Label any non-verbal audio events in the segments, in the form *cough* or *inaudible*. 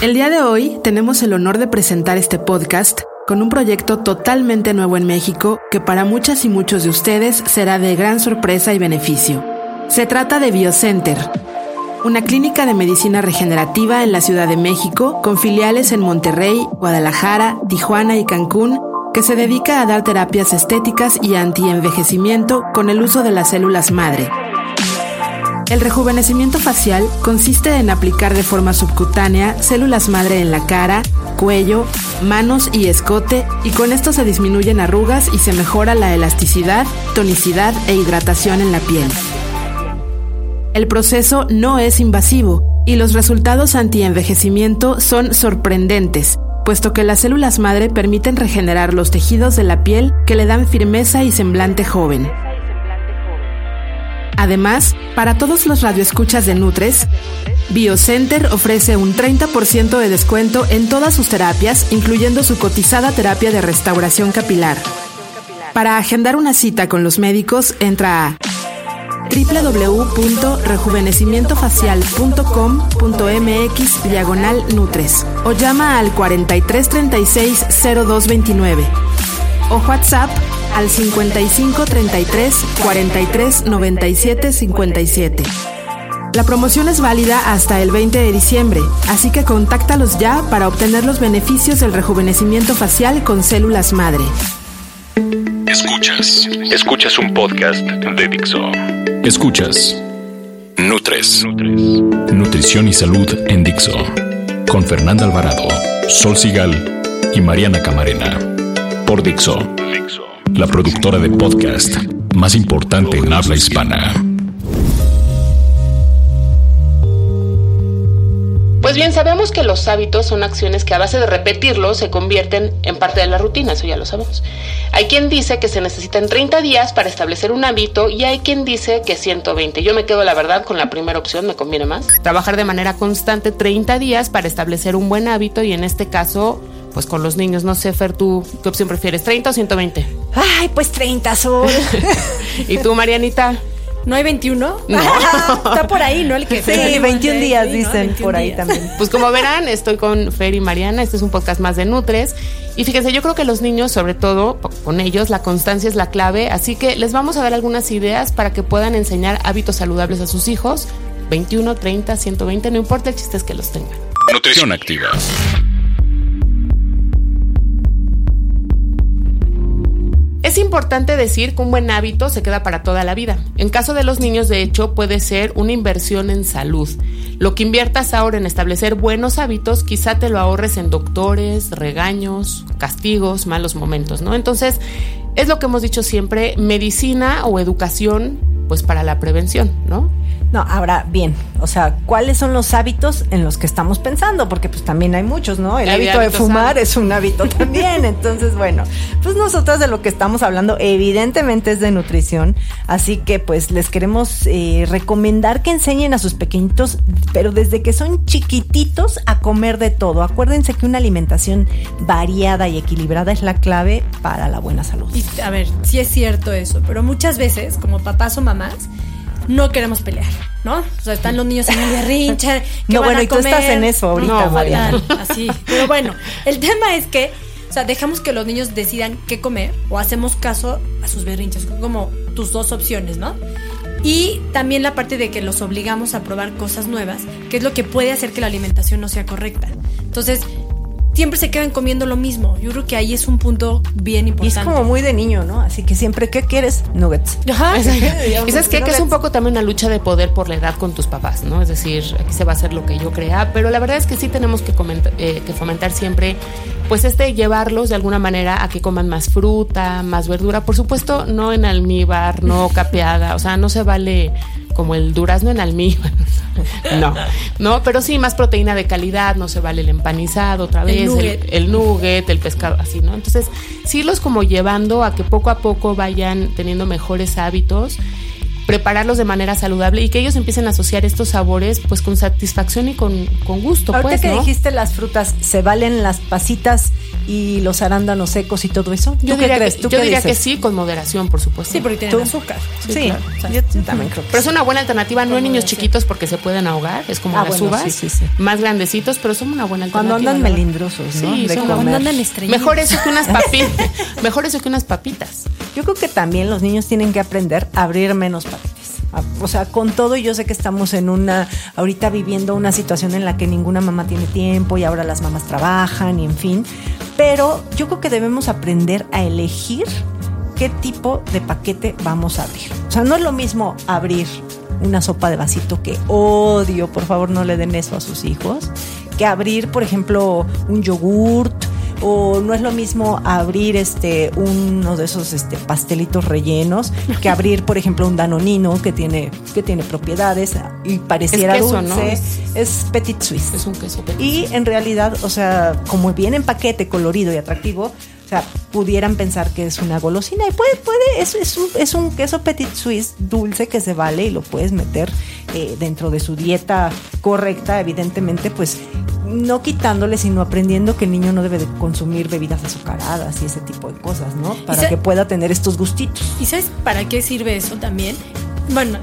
El día de hoy tenemos el honor de presentar este podcast con un proyecto totalmente nuevo en México que para muchas y muchos de ustedes será de gran sorpresa y beneficio. Se trata de BioCenter, una clínica de medicina regenerativa en la Ciudad de México con filiales en Monterrey, Guadalajara, Tijuana y Cancún que se dedica a dar terapias estéticas y antienvejecimiento con el uso de las células madre. El rejuvenecimiento facial consiste en aplicar de forma subcutánea células madre en la cara, cuello, manos y escote y con esto se disminuyen arrugas y se mejora la elasticidad, tonicidad e hidratación en la piel. El proceso no es invasivo y los resultados antienvejecimiento son sorprendentes, puesto que las células madre permiten regenerar los tejidos de la piel que le dan firmeza y semblante joven. Además, para todos los radioescuchas de Nutres, BioCenter ofrece un 30% de descuento en todas sus terapias, incluyendo su cotizada terapia de restauración capilar. Para agendar una cita con los médicos, entra a www.rejuvenecimientofacial.com.mx diagonal Nutres o llama al 4336 0229 o WhatsApp al 55 33 43 97 57. La promoción es válida hasta el 20 de diciembre, así que contáctalos ya para obtener los beneficios del rejuvenecimiento facial con células madre. Escuchas, escuchas un podcast de Dixo. Escuchas Nutres, Nutrición y Salud en Dixo, con Fernanda Alvarado, Sol Sigal y Mariana Camarena. Por Dixo, la productora de podcast más importante en habla hispana. Pues bien, sabemos que los hábitos son acciones que a base de repetirlos se convierten en parte de la rutina, eso ya lo sabemos. Hay quien dice que se necesitan 30 días para establecer un hábito y hay quien dice que 120. Yo me quedo, la verdad, con la primera opción, me conviene más. Trabajar de manera constante 30 días para establecer un buen hábito y en este caso, pues con los niños, no sé, Fer, ¿tú qué opción prefieres, 30 o 120? Ay, pues 30 sol. *laughs* ¿Y tú, Marianita? ¿No hay 21? No. *laughs* Está por ahí, ¿no? El que Sí, 21 días Sí, ¿no? dicen 21 por ahí días. también. Pues como verán, estoy con Fer y Mariana. Este es un podcast más de Nutres. Y fíjense, yo creo que los niños, sobre todo con ellos, la constancia es la clave. Así que les vamos a dar algunas ideas para que puedan enseñar hábitos saludables a sus hijos. 21, 30, 120, no importa, el chiste es que los tengan. Nutrición activa. Es importante decir que un buen hábito se queda para toda la vida. En caso de los niños, de hecho, puede ser una inversión en salud. Lo que inviertas ahora en establecer buenos hábitos, quizá te lo ahorres en doctores, regaños, castigos, malos momentos, ¿no? Entonces, es lo que hemos dicho siempre, medicina o educación, pues para la prevención, ¿no? No, ahora bien, o sea, ¿cuáles son los hábitos en los que estamos pensando? Porque pues también hay muchos, ¿no? El Hay hábito de fumar sanos. es un hábito *laughs* también. Entonces, bueno, pues nosotros de lo que estamos hablando evidentemente es de nutrición. Así que pues les queremos eh, recomendar que enseñen a sus pequeñitos, pero desde que son chiquititos, a comer de todo. Acuérdense que una alimentación variada y equilibrada es la clave para la buena salud. Y, a ver, sí es cierto eso, pero muchas veces, como papás o mamás, no queremos pelear, ¿no? O sea, están los niños en el berrinche. *laughs* ¿qué No, van bueno, y tú estás en eso ahorita, No, fatal, *laughs* así. Pero bueno, el tema es que, o sea, dejamos que los niños decidan qué comer o hacemos caso a sus berrinches, como tus dos opciones, ¿no? Y también la parte de que los obligamos a probar cosas nuevas, que es lo que puede hacer que la alimentación no sea correcta. Entonces, siempre se quedan comiendo lo mismo. Yo creo que ahí es un punto bien Y importante. es como muy de niño, ¿no? Así que siempre, ¿qué quieres? Nuggets. Ajá. *laughs* *laughs* y sabes qué? que es un poco también una lucha de poder por la edad con tus papás, ¿no? Es decir, aquí se va a hacer lo que yo crea, pero la verdad es que sí tenemos que, comentar- eh, que fomentar siempre, pues este, llevarlos de alguna manera a que coman más fruta, más verdura, por supuesto, no en almíbar, no capeada, o sea, no se vale como el durazno en almíbar. no, no, pero sí más proteína de calidad, no se vale el empanizado otra vez, el nugget, el, pescado, así, ¿no? Entonces, sí los como llevando a que poco a poco vayan teniendo mejores hábitos prepararlos de manera saludable y que ellos empiecen a asociar estos sabores pues con satisfacción y con, con gusto. Ahorita pues, que dijiste las frutas, ¿se valen las pasitas y los arándanos secos y todo eso? yo diría, Que, yo diría que sí, con moderación, por supuesto. Sí, porque tienen azúcar. Sí, yo también creo Pero es una buena alternativa, no en niños chiquitos porque se pueden ahogar, es como ah, las uvas, más grandecitos, pero son una buena alternativa. Cuando andan melindrosos, ¿no? Sí, cuando andan estrellitos. *laughs* Mejor eso que unas papitas. mejor eso que unas papitas. Yo creo que también los niños tienen que aprender a abrir menos papitas o sea, con todo, yo sé que estamos en una, ahorita viviendo una situación en la que ninguna mamá tiene tiempo y ahora las mamás trabajan y en fin, pero yo creo que debemos aprender a elegir qué tipo de paquete vamos a abrir. O sea, no es lo mismo abrir una sopa de vasito que odio, por favor no le den eso a sus hijos, que abrir, por ejemplo, un yogurt o no es lo mismo abrir este uno de esos este pastelitos rellenos que *laughs* abrir por ejemplo un danonino que tiene que tiene propiedades y pareciera dulce. Es, petit suisse. es un queso y en realidad o sea como viene en paquete colorido y atractivo o sea, pudieran pensar que es una golosina. Y puede, puede, es, es, un, es un queso petit suisse dulce que se vale y lo puedes meter eh, dentro de su dieta correcta, evidentemente, pues no quitándole, sino aprendiendo que el niño no debe de consumir bebidas azucaradas y ese tipo de cosas, ¿no? Para que pueda tener estos gustitos. ¿Y sabes para qué sirve eso también? Bueno,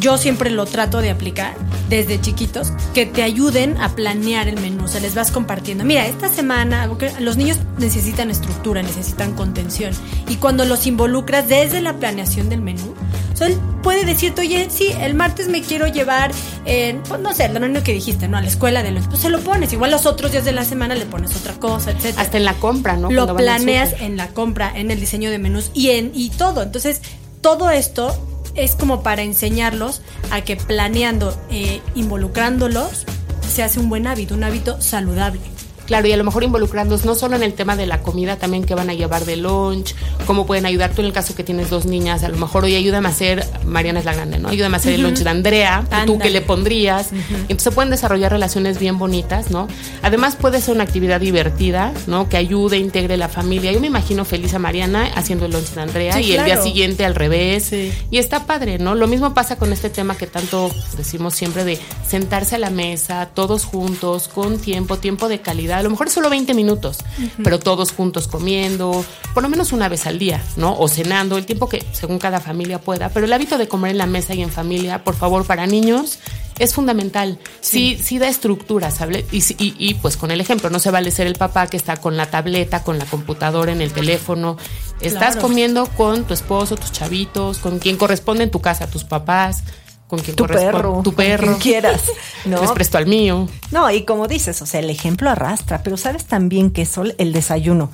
yo siempre lo trato de aplicar desde chiquitos, que te ayuden a planear el menú, o sea, les vas compartiendo. Mira, esta semana los niños necesitan estructura, necesitan contención, y cuando los involucras desde la planeación del menú, o sea, él puede decirte, oye, sí, el martes me quiero llevar, pues no sé, lo único que dijiste, ¿no? A la escuela de los, pues se lo pones, igual los otros días de la semana le pones otra cosa, etc. Hasta en la compra, ¿no? Lo planeas en la compra, en el diseño de menús y en y todo. Entonces, todo esto es como para enseñarlos a que planeando, eh, involucrándolos, se hace un buen hábito, un hábito saludable. Claro, y a lo mejor involucrándonos no solo en el tema de la comida, también que van a llevar de lunch, cómo pueden ayudar tú en el caso que tienes dos niñas, a lo mejor hoy ayúdame a hacer, Mariana es la grande, ¿no? Ayúdame a hacer el lunch de Andrea, tú que le pondrías. Entonces se pueden desarrollar relaciones bien bonitas, ¿no? Además puede ser una actividad divertida, ¿no? Que ayude, integre la familia. Yo me imagino feliz a Mariana haciendo el lunch de Andrea y el día siguiente al revés. Y está padre, ¿no? Lo mismo pasa con este tema que tanto decimos siempre de sentarse a la mesa, todos juntos, con tiempo, tiempo de calidad a lo mejor es solo 20 minutos, pero todos juntos comiendo, por lo menos una vez al día, ¿no? O cenando, el tiempo que según cada familia pueda, pero el hábito de comer en la mesa y en familia, por favor, para niños es fundamental. Sí, sí, da estructura, ¿sabes? Y, y, pues con el ejemplo, no se vale ser el papá que está con la tableta, con la computadora, en el teléfono. Estás comiendo con tu esposo, tus chavitos, con quien corresponde en tu casa, tus papás con quien tu perro, tu perro, quien quieras, *laughs* ¿no? Les presto al mío. No, y como dices, o sea, el ejemplo arrastra, pero sabes también que es el desayuno.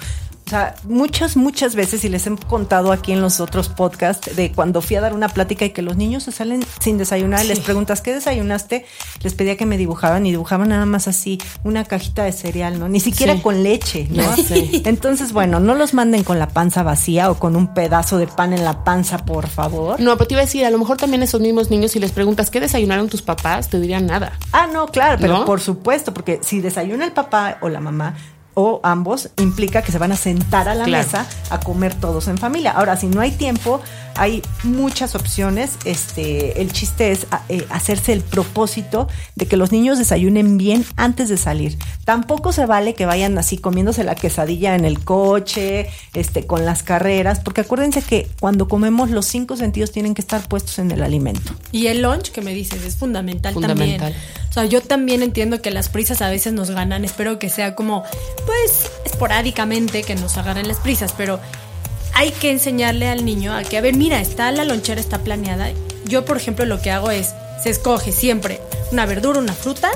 O sea, muchas, muchas veces, y les he contado aquí en los otros podcasts, de cuando fui a dar una plática y que los niños se salen sin desayunar, les preguntas, ¿qué desayunaste? Les pedía que me dibujaban y dibujaban nada más así, una cajita de cereal, ¿no? Ni siquiera con leche, ¿no? *laughs* Entonces, bueno, no los manden con la panza vacía o con un pedazo de pan en la panza, por favor. No, pero te iba a decir, a lo mejor también esos mismos niños, si les preguntas, ¿qué desayunaron tus papás? Te dirían nada. Ah, no, claro, pero por supuesto, porque si desayuna el papá o la mamá, o ambos implica que se van a sentar a la mesa a comer todos en familia. Ahora, si no hay tiempo, hay muchas opciones. Este, el chiste es eh, hacerse el propósito de que los niños desayunen bien antes de salir. Tampoco se vale que vayan así comiéndose la quesadilla en el coche, este, con las carreras, porque acuérdense que cuando comemos los cinco sentidos tienen que estar puestos en el alimento. Y el lunch que me dices es fundamental, fundamental. también. O sea, yo también entiendo que las prisas a veces nos ganan. Espero que sea como, pues, esporádicamente que nos agarren las prisas, pero hay que enseñarle al niño a que, a ver, mira, está la lonchera, está planeada. Yo, por ejemplo, lo que hago es, se escoge siempre una verdura, una fruta,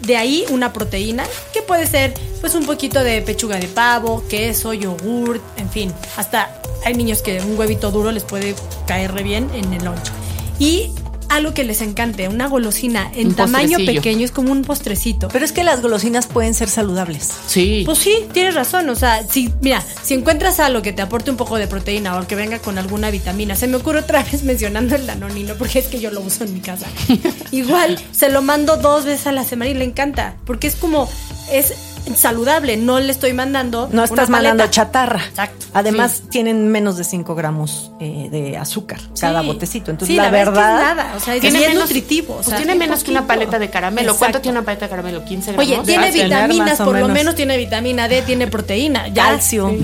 de ahí una proteína, que puede ser pues un poquito de pechuga de pavo, queso, yogur, en fin, hasta hay niños que un huevito duro les puede caer re bien en el loncho. Y algo que les encante, una golosina en Un tamaño pequeño, es como un postrecito. Pero es que las golosinas pueden ser saludables. Sí. Pues sí, tienes razón. O sea, si, mira, si encuentras algo que te aporte un poco de proteína o que venga con alguna vitamina, se me ocurre otra *laughs* vez mencionando el danonino, porque es que yo lo uso en mi casa. *laughs* Igual se lo mando dos veces a la semana y le encanta, porque es como, es saludable, no le estoy mandando. No estás una mandando chatarra. Exacto. Además, tienen menos de 5 gramos eh, de azúcar cada botecito. Entonces, Sí, la, verdad. verdad. Es que nada, o sea, es Tiene menos- nutritivo. o Pues tiene menos que una paleta de caramelo. ¿Cuánto tiene una paleta de caramelo? 15 gramos. Oye, tiene vitaminas, por lo menos. tiene vitamina D, tiene proteína. Ya. Calcio.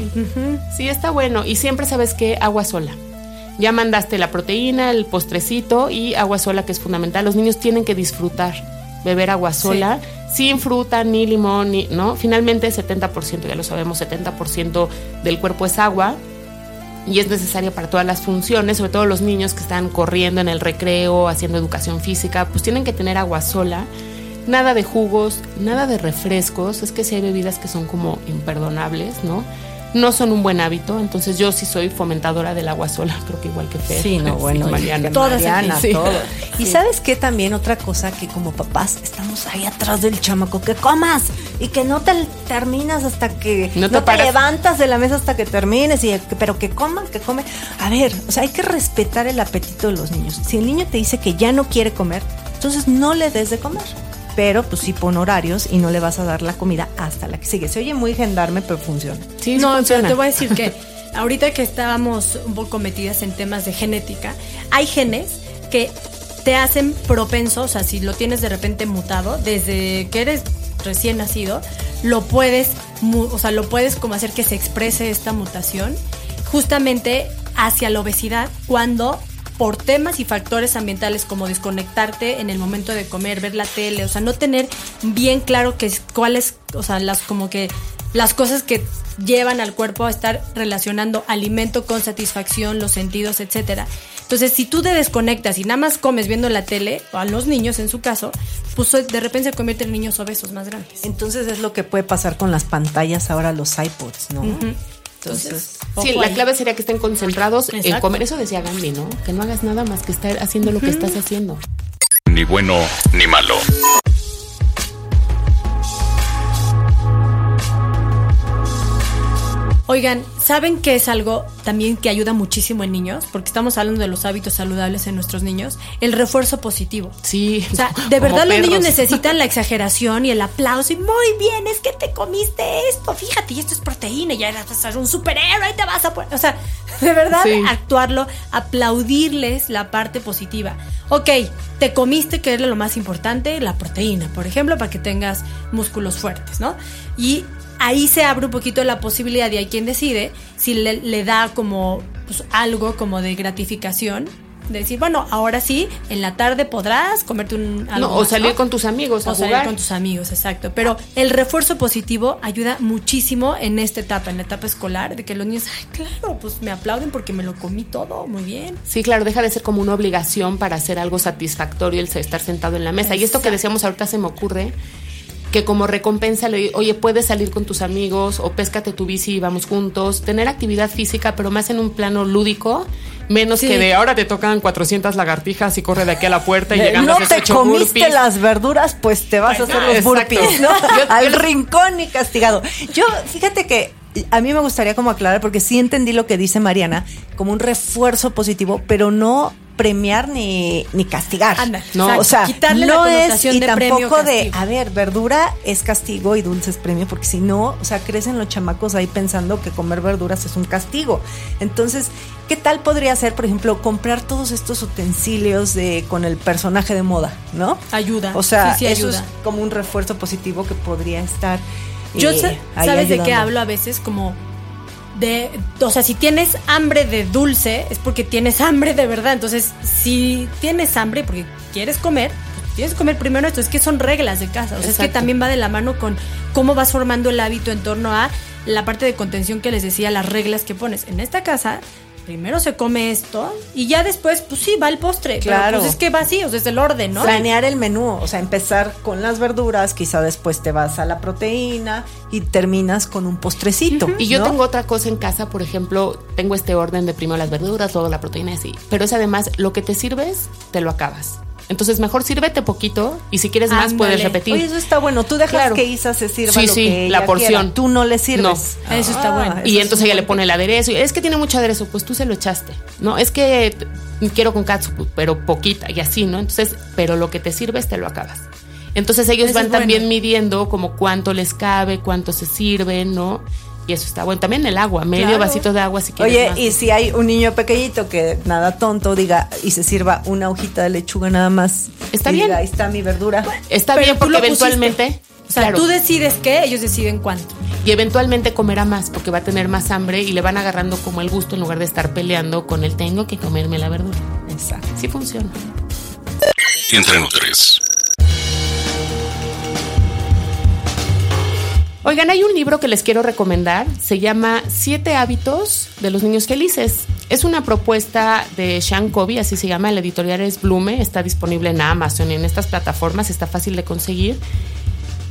Sí, está bueno. Y siempre sabes que agua sola. Ya mandaste la proteína, el postrecito y agua sola, que es fundamental. Los niños tienen que disfrutar beber agua sola, sin fruta, ni limón, ni, ¿no? Finalmente, 70%, ya lo sabemos, 70% del cuerpo es agua y es necesaria para todas las funciones, sobre todo los niños que están corriendo en el recreo, haciendo educación física, pues tienen que tener agua sola. Nada de jugos, nada de refrescos. Es que si hay bebidas que son como imperdonables, ¿no? No son un buen hábito, entonces yo sí soy fomentadora del agua sola, creo que igual que Fer. Sí, no, *laughs* bueno, Mariana. que Todas Mariana. Sí. todo. *laughs* Y Sí. sabes qué también otra cosa que como papás estamos ahí atrás del chamaco, que comas y que no te terminas hasta que No no te levantas de la mesa hasta que termines y pero que coman, que come. A ver, o sea, hay que respetar el apetito de los niños. Si el niño te dice que ya no quiere comer, entonces no le des de comer. Pero pues sí pon horarios y no le vas a dar la comida hasta la que sigue. Se oye muy gendarme, pero funciona. Sí, sí no, funciona. pero te voy a decir que *laughs* ahorita que estábamos un poco metidas en temas de genética, hay genes que te hacen propenso, o sea, si lo tienes de repente mutado, desde que eres recién nacido, lo puedes, o sea, lo puedes como hacer que se exprese esta mutación justamente hacia la obesidad cuando por temas y factores ambientales como desconectarte en el momento de comer, ver la tele, o sea, no tener bien claro que es- cuáles, o sea, las como que las cosas que llevan al cuerpo a estar relacionando alimento con satisfacción, los sentidos, etcétera. Entonces, si tú te desconectas y nada más comes viendo la tele, o a los niños en su caso, pues de repente se convierten en niños obesos más grandes. Entonces es lo que puede pasar con las pantallas ahora, los iPods, ¿no? Entonces, Sí, la ahí. clave sería que estén concentrados en comer. Eso decía Gandhi, ¿no? Que no hagas nada más que estar haciendo lo que estás haciendo. Ni bueno ni malo. Oigan, ¿saben qué es algo también que ayuda muchísimo en niños? Porque estamos hablando de los hábitos saludables en nuestros niños. El refuerzo positivo. Sí. O sea, *laughs* de verdad los niños necesitan la exageración y el aplauso. Y muy bien, es que te comiste esto. Fíjate, y esto es proteína. Y ya vas a ser un superhéroe y te vas a poner. O sea, de verdad, Sí. actuarlo, aplaudirles la parte positiva. Ok, te comiste, que es lo más importante, la proteína, por ejemplo, para que tengas músculos fuertes, ¿no? Y ahí se abre un poquito la posibilidad y hay quien decide si le, le da como pues, algo como de gratificación. De decir, bueno, ahora sí, en la tarde podrás comerte un algo No, o más, salir ¿no? con tus amigos a o salir con tus amigos, exacto. Pero el refuerzo positivo ayuda muchísimo en esta etapa, en la etapa escolar, de que los niños, ay, claro, pues me aplauden porque me lo comí todo, muy bien. Sí, claro, deja de ser como una obligación para hacer algo satisfactorio el estar sentado en la mesa. Y esto que decíamos ahorita se me ocurre que como recompensa le oye, puedes salir con tus amigos o péscate tu bici y vamos juntos, tener actividad física, pero más en un plano lúdico, menos Sí. que de ahora te tocan 400 lagartijas y corre de aquí a la puerta y de, llegando no has te comiste burpees. las verduras, pues te vas a hacer los burpees, ¿no? *laughs* Yo- Al yo- rincón y castigado. Yo, fíjate que a mí me gustaría como aclarar, porque sí entendí lo que dice Mariana, como un refuerzo positivo, pero no premiar ni, ni castigar. Ándale, no, o sea, Quitarle la no es connotación y de premio o tampoco de, castigo. a ver, verdura es castigo y dulce es premio, porque si no, o sea, crecen los chamacos ahí pensando que comer verduras es un castigo. Entonces, ¿qué tal podría ser, por ejemplo, comprar todos estos utensilios de con el personaje de moda, ¿no? Ayuda. O sea, Sí, sí, eso ayuda. es como un refuerzo positivo que podría estar. Yo eh, sé- ahí sabes de qué hablo a veces como de, o sea, si tienes hambre de dulce es porque tienes hambre de verdad. Entonces, si tienes hambre porque quieres comer, pues tienes que comer primero esto. Es que son reglas de casa. O sea, es que también va de la mano con cómo vas formando el hábito en torno a la parte de contención que les decía, las reglas que pones. En esta casa primero se come esto y ya después, pues sí, va el postre. Claro. Pero pues es que va así, o sea, es el orden, ¿no? Planear el menú, o sea, empezar con las verduras, quizá después te vas a la proteína y terminas con un postrecito. Y yo ¿no? tengo otra cosa en casa, por ejemplo, tengo este orden de primero las verduras, luego la proteína y así. Pero es además, lo que te sirves, te lo acabas. Entonces, mejor sírvete poquito y si quieres más, puedes repetir. Oye, eso está bueno. Tú dejas Claro. que Isa se sirva Sí, lo sí, que la ella porción. quiera. Tú no le sirves. No. Eso está bueno. y es entonces ella le pone el aderezo. Y, Es que tiene mucho aderezo, pues tú se lo echaste. No, es que quiero con katsup, pero poquita y así, ¿no? Entonces, pero lo que te sirves te lo acabas. Entonces ellos Eso van bueno. también midiendo como cuánto les cabe, cuánto se sirve, ¿no? Y eso está bueno. También el agua, medio Claro. vasito de agua si quieres Oye, más. y si hay un niño pequeñito que nada tonto diga y se sirva una hojita de lechuga nada más. Está y bien. diga, ahí está mi verdura. Está Pero bien porque pusiste. eventualmente... O sea, claro, tú decides qué, ellos deciden cuánto. y eventualmente comerá más porque va a tener más hambre y le van agarrando como el gusto en lugar de estar peleando con el tengo que comerme la verdura. Exacto. Sí funciona. Entre Nutres. Oigan, hay un libro que les quiero recomendar. Se llama Siete hábitos de los niños felices. Es una propuesta de Sean Covey, así se llama. La editorial es Blume. Está disponible en Amazon y en estas plataformas. Está fácil de conseguir.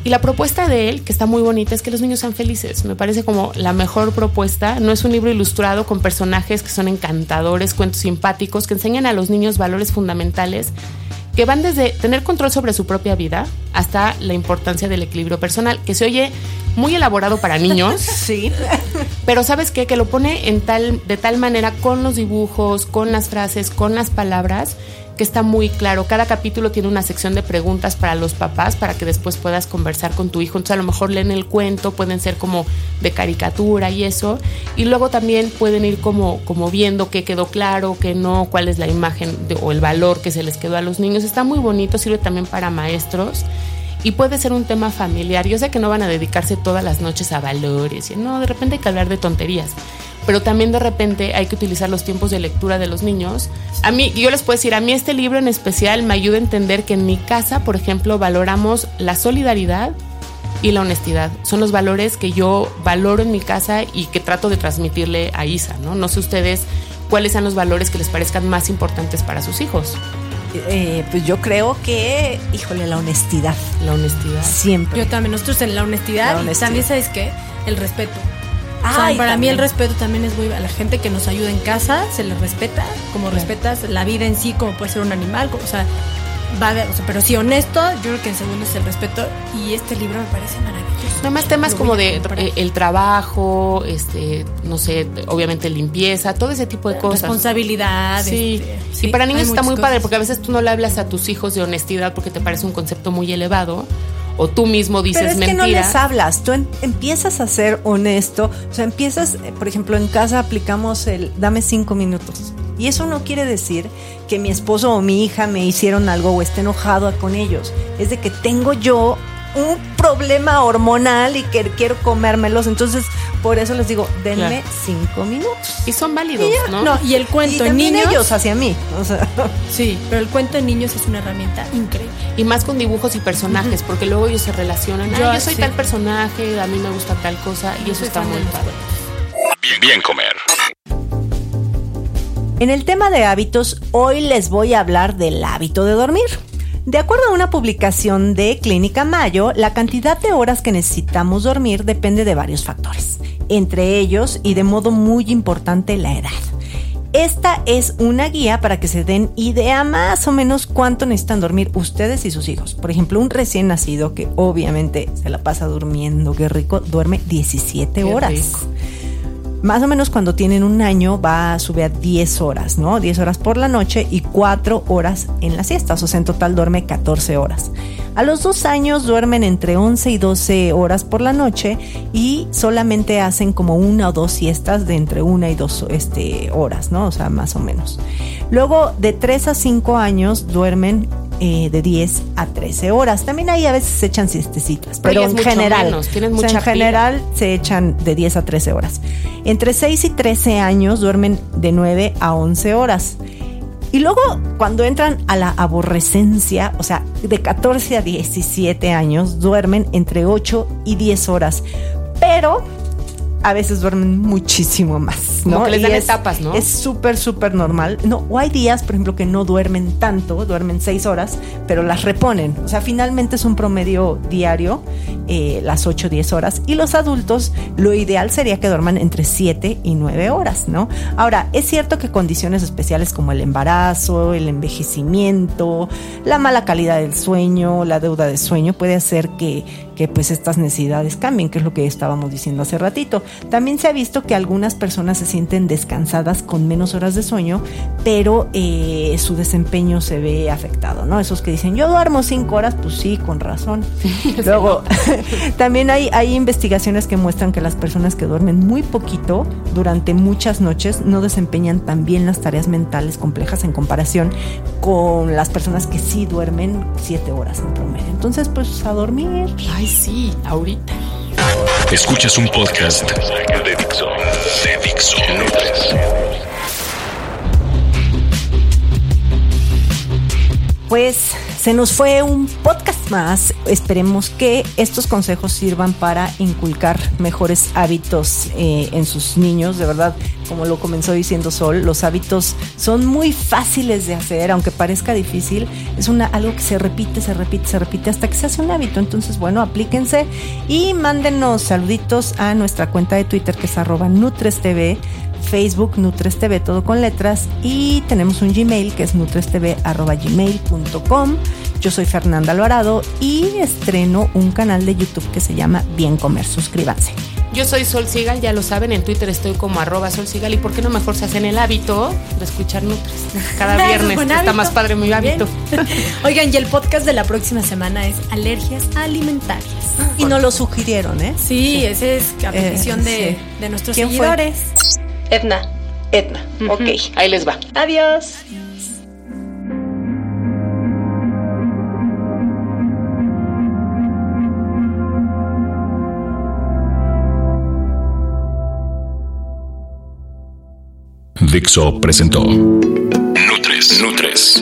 Y la propuesta de él, que está muy bonita, es que los niños sean felices. Me parece como la mejor propuesta. No es un libro ilustrado con personajes que son encantadores, cuentos simpáticos, que enseñan a los niños valores fundamentales que van desde tener control sobre su propia vida hasta la importancia del equilibrio personal, que se oye muy elaborado para niños, *laughs* Sí. pero sabes qué? que lo pone en tal de tal manera con los dibujos, con las frases, con las palabras está muy claro. Cada capítulo tiene una sección de preguntas para los papás para que después puedas conversar con tu hijo. Entonces a lo mejor leen el cuento, pueden ser como de caricatura y eso. Y luego también pueden ir como, como viendo qué quedó claro, qué no, cuál es la imagen o el valor que se les quedó a los niños. Está muy bonito, sirve también para maestros. Y puede ser un tema familiar. Yo sé que no van a dedicarse todas las noches a valores. y No, de repente hay que hablar de tonterías. Pero también de repente hay que utilizar los tiempos de lectura de los niños. A mí, yo les puedo decir, a mí este libro en especial me ayuda a entender que en mi casa, por ejemplo, valoramos la solidaridad y la honestidad. Son los valores que yo valoro en mi casa y que trato de transmitirle a Isa, ¿no? No sé ustedes cuáles sean los valores que les parezcan más importantes para sus hijos. Eh, pues yo creo que, híjole, la honestidad. La honestidad. Siempre. Yo también, nosotros en la honestidad, La y honestidad. también, ¿sabes qué? El respeto. O sea, Ay, para mí también. el respeto también es muy... A la gente que nos ayuda en casa se le respeta, como respetas la vida en sí, como puede ser un animal, como- o sea, va haber, o sea, pero sí honesto, yo creo que en segundo es el respeto y este libro me parece maravilloso. Nada más temas Lo como de eh, el trabajo, este, no sé, obviamente limpieza, todo ese tipo de cosas. Responsabilidad. Sí. este, y sí, para hay niños está muy cosas. padre porque a veces tú no le hablas a tus hijos de honestidad porque te parece un concepto muy elevado o tú mismo dices Pero es que no les hablas, tú em- empiezas a ser honesto, o sea, empiezas, eh, por ejemplo, en casa aplicamos el dame cinco minutos. Y eso no quiere decir que mi esposo o mi hija me hicieron algo o esté enojado con ellos. Es de que tengo yo un problema hormonal y que quiero comérmelos. Entonces, por eso les digo, denme Claro. cinco minutos. y son válidos, Y ya, ¿no? No, y el y cuento en niños. ellos hacia mí. O sea, *laughs* Sí, pero el cuento en niños es una herramienta increíble. Y más con dibujos y personajes, porque luego ellos se relacionan. Yo, Yo, yo soy sí. tal personaje, a mí me gusta tal cosa, y eso está muy padre. Bien, bien comer. En el tema de hábitos, hoy les voy a hablar del hábito de dormir. De acuerdo a una publicación de Clínica Mayo, la cantidad de horas que necesitamos dormir depende de varios factores, entre ellos y de modo muy importante la edad. Esta es una guía para que se den idea más o menos cuánto necesitan dormir ustedes y sus hijos. Por ejemplo, un recién nacido que obviamente se la pasa durmiendo, qué rico, duerme 17 Qué horas. rico. Más o menos cuando tienen un año va a subir a 10 horas, ¿no? 10 horas por la noche y 4 horas en las siestas, o sea, en total duerme 14 horas. A los dos años duermen entre 11 y 12 horas por la noche y solamente hacen como una o dos siestas de entre una y dos este, horas, ¿no? O sea, más o menos. Luego, de 3 a 5 años duermen eh, de 10 a 13 horas. También ahí a veces se echan siestecitas, Pero en general. menos, o sea, mucha en general se echan de 10 a 13 horas. Entre 6 y 13 años duermen de 9 a 11 horas. Y luego cuando entran a la aborrecencia, o sea, de 14 a 17 años, duermen entre 8 y 10 horas. Pero a veces duermen muchísimo más, ¿no? Como que les Y dan es- etapas, ¿no? Es súper, súper normal. No, o hay días, por ejemplo, que no duermen tanto, duermen seis horas, pero las reponen. O sea, finalmente es un promedio diario, eh, las 8 o 10 horas. Y los adultos, lo ideal sería que duerman entre 7 y 9 horas, ¿no? Ahora, es cierto que condiciones especiales como el embarazo, el envejecimiento, la mala calidad del sueño, la deuda de sueño puede hacer que, que pues estas necesidades cambien, que es lo que estábamos diciendo hace ratito. También se ha visto que algunas personas se sienten descansadas con menos horas de sueño, pero eh, su desempeño se ve afectado, ¿no? Esos que dicen, yo duermo cinco horas, pues sí, con razón. *laughs* Luego, *laughs* también hay, hay investigaciones que muestran que las personas que duermen muy poquito durante muchas noches no desempeñan tan bien las tareas mentales complejas en comparación con las personas que sí duermen siete horas en promedio. Entonces, pues a dormir. Ay, sí, ahorita. Escuchas un podcast de Dixo. De Dixo. Pues se nos fue un podcast más. Esperemos que estos consejos sirvan para inculcar mejores hábitos eh, en sus niños. De verdad, como lo comenzó diciendo Sol, los hábitos son muy fáciles de hacer, aunque parezca difícil. Es una, algo que se repite, se repite, se repite hasta que se hace un hábito. Entonces, bueno, aplíquense y mándenos saluditos a nuestra cuenta de Twitter que es arroba NutresTV. Facebook Nutres TV, todo con letras. Y tenemos un Gmail que es nutrestv.gmail.com. Yo soy Fernanda Alvarado y estreno un canal de YouTube que se llama Bien Comer. Suscríbanse. Yo soy Sol Sigal, ya lo saben, en Twitter estoy como arroba Sol Sigal. ¿Y por qué no mejor se hacen el hábito de escuchar Nutres? Cada *laughs* es viernes. Está hábito. más padre mi hábito. *laughs* Oigan, y el podcast de la próxima semana es alergias alimentarias. Y nos lo sugirieron, ¿eh? Sí, ese es a Eh, petición de, sí. de nuestros ¿Quién fue? Seguidores. Edna. Edna. Ok. Ahí les va. Adiós. Dixo presentó Nutres. Nutres.